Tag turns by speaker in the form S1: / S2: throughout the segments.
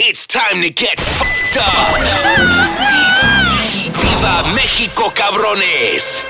S1: It's time to get fucked up. Viva, México, cabrones.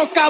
S2: México,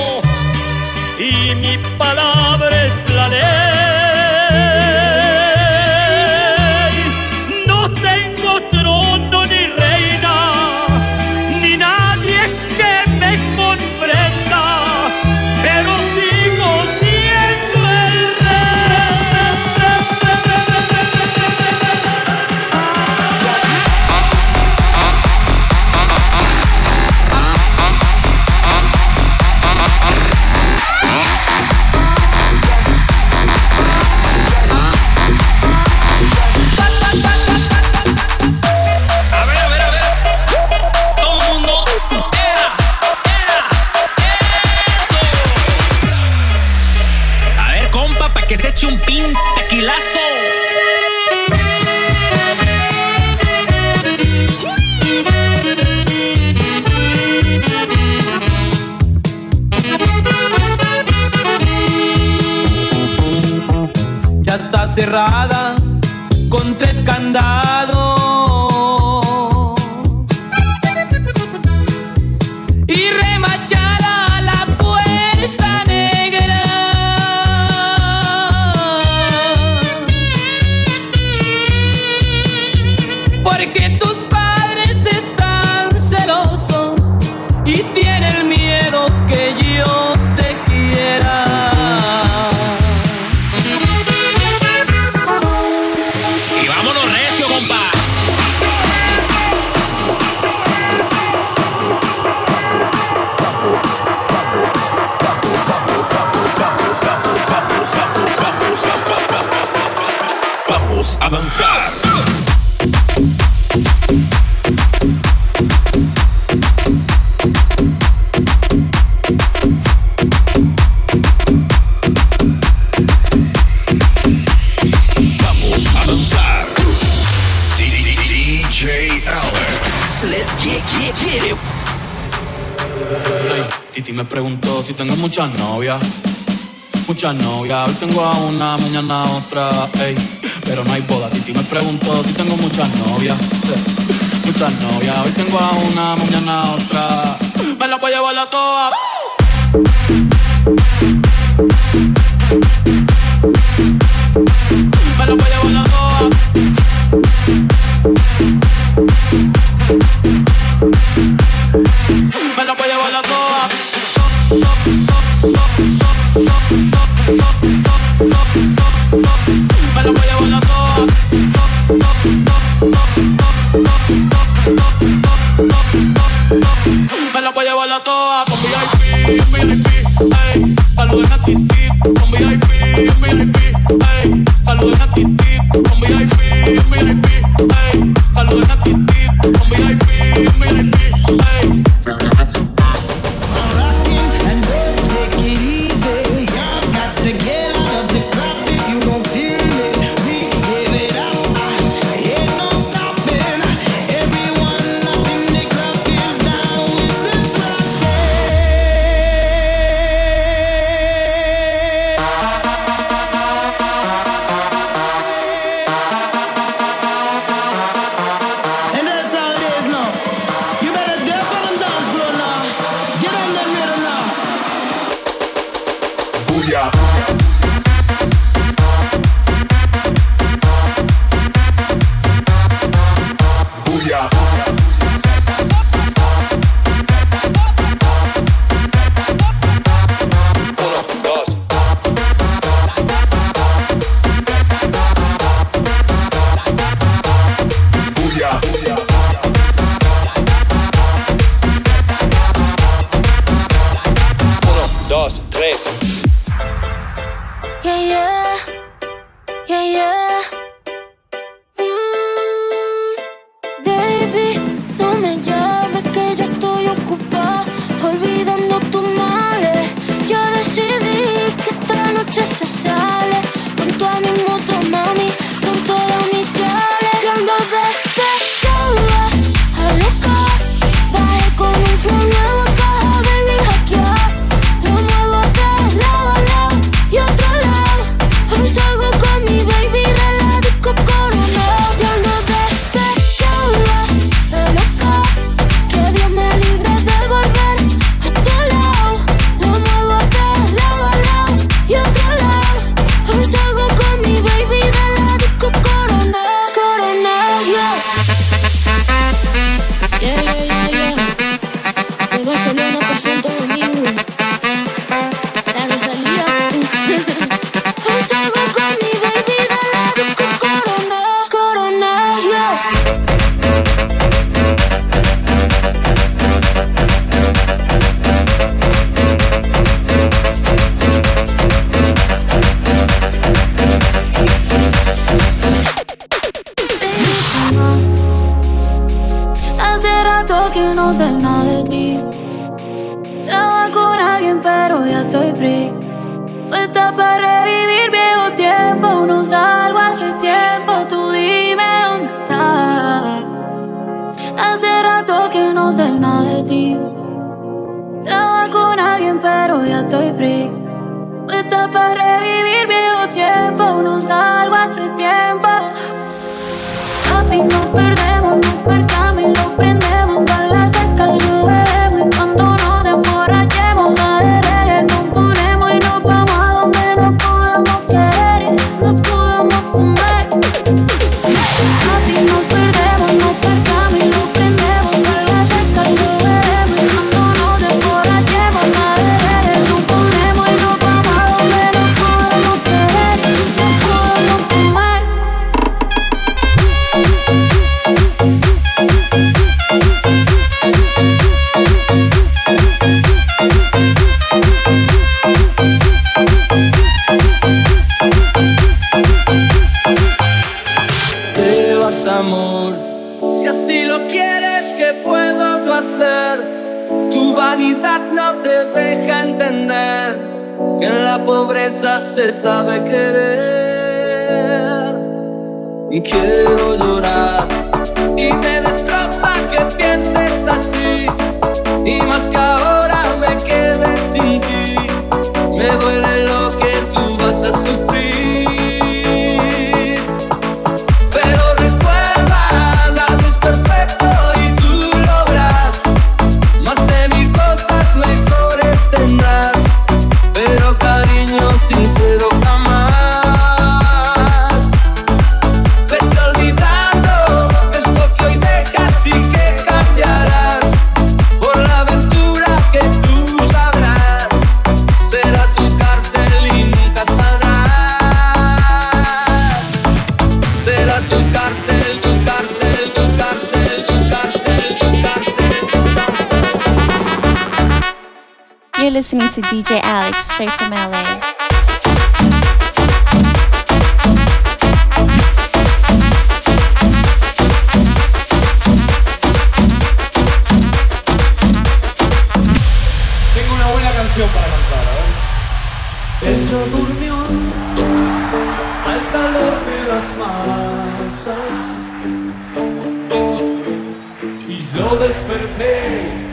S3: y mi palabra
S4: cerrada con tres candados.
S5: muchas novias, muchas novias. Hoy tengo a una, mañana otra, ey. Pero no hay boda, Titi me preguntó si tengo muchas novias, muchas novias. Hoy tengo a una, mañana a otra. Me la voy a llevar todas. Me la voy a llevar la toa con VIP, un VIP, ey. Saludos a Titi con VIP,
S6: un VIP. pero ya estoy free. Puesta para revivir viejo tiempo, no salgo hace tiempo. Papi, nos perdemos, nos parchamos y lo prendemos. y
S4: más que ahora me quedé sin ti.
S7: You're listening to DJ Alex straight from LA.
S5: Tengo una buena canción para cantar, a ver. Ella durmió al calor de las masas y yo desperté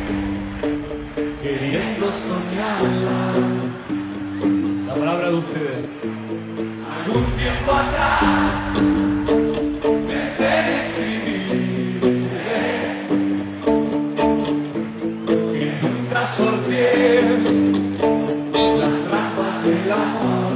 S5: queriendo soñarla. La palabra de ustedes. Algún tiempo atrás pensé en escribir que nunca sorteé las trampas del amor.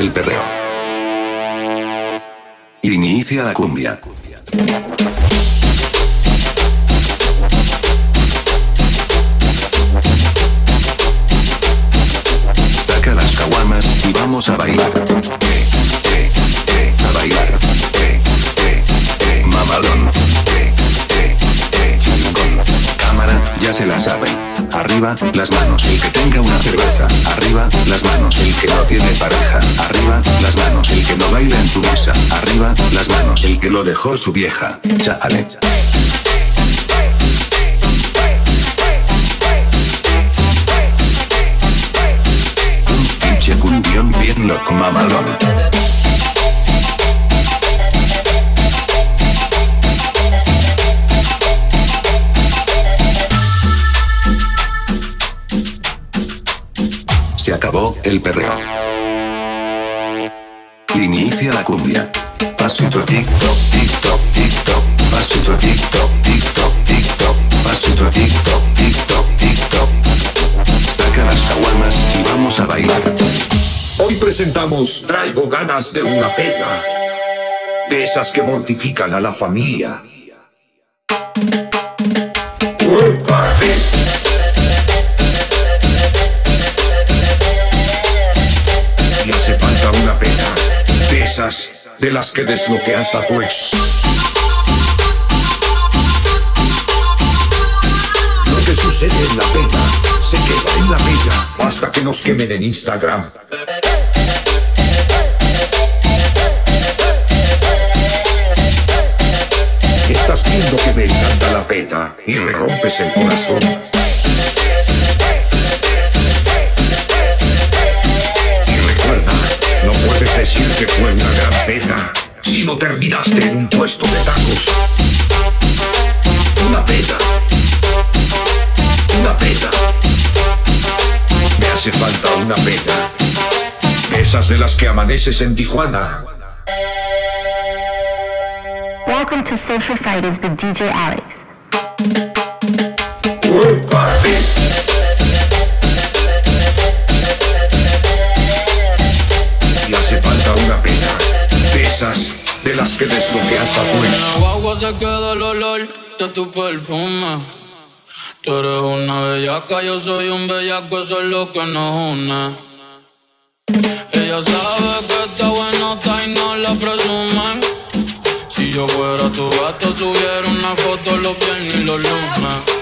S1: El perreo. Inicia la cumbia. Saca las caguamas y vamos a bailar. Arriba, las manos. El que tenga una cerveza. Arriba, las manos. El que no tiene pareja. Arriba, las manos. El que no baila en tu mesa. Arriba, las manos. El que lo dejó su vieja. Chale. Un pinche bien loco mamalón. Se acabó el perreo. Inicia la cumbia. Pasito TikTok, TikTok, TikTok. Pasito TikTok, TikTok, TikTok. Pasito TikTok, TikTok, TikTok. Saca las caguamas y vamos a bailar.
S8: Hoy presentamos Traigo ganas de una pega. De esas que mortifican a la familia. De las que desbloqueas a tu ex. Lo que sucede en la pena se queda en la pena hasta que nos quemen en Instagram. Estás viendo que me encanta la pena y me rompes el corazón. Decir que fue una gran pena si no terminaste en un puesto de tacos. Una pena. Una pena. Me hace falta una pena. Esas de las que amaneces en Tijuana.
S7: Welcome to Social Fighters with DJ Alex.
S8: Y las que desbloqueas a
S5: En la guagua se queda el olor de tu perfume. Tú eres una bellaca, yo soy un bellaco, eso es lo que nos une. Ella sabe que está buenota y no la presume. Si yo fuera tu gato, subiera una foto los viernes y los lunes.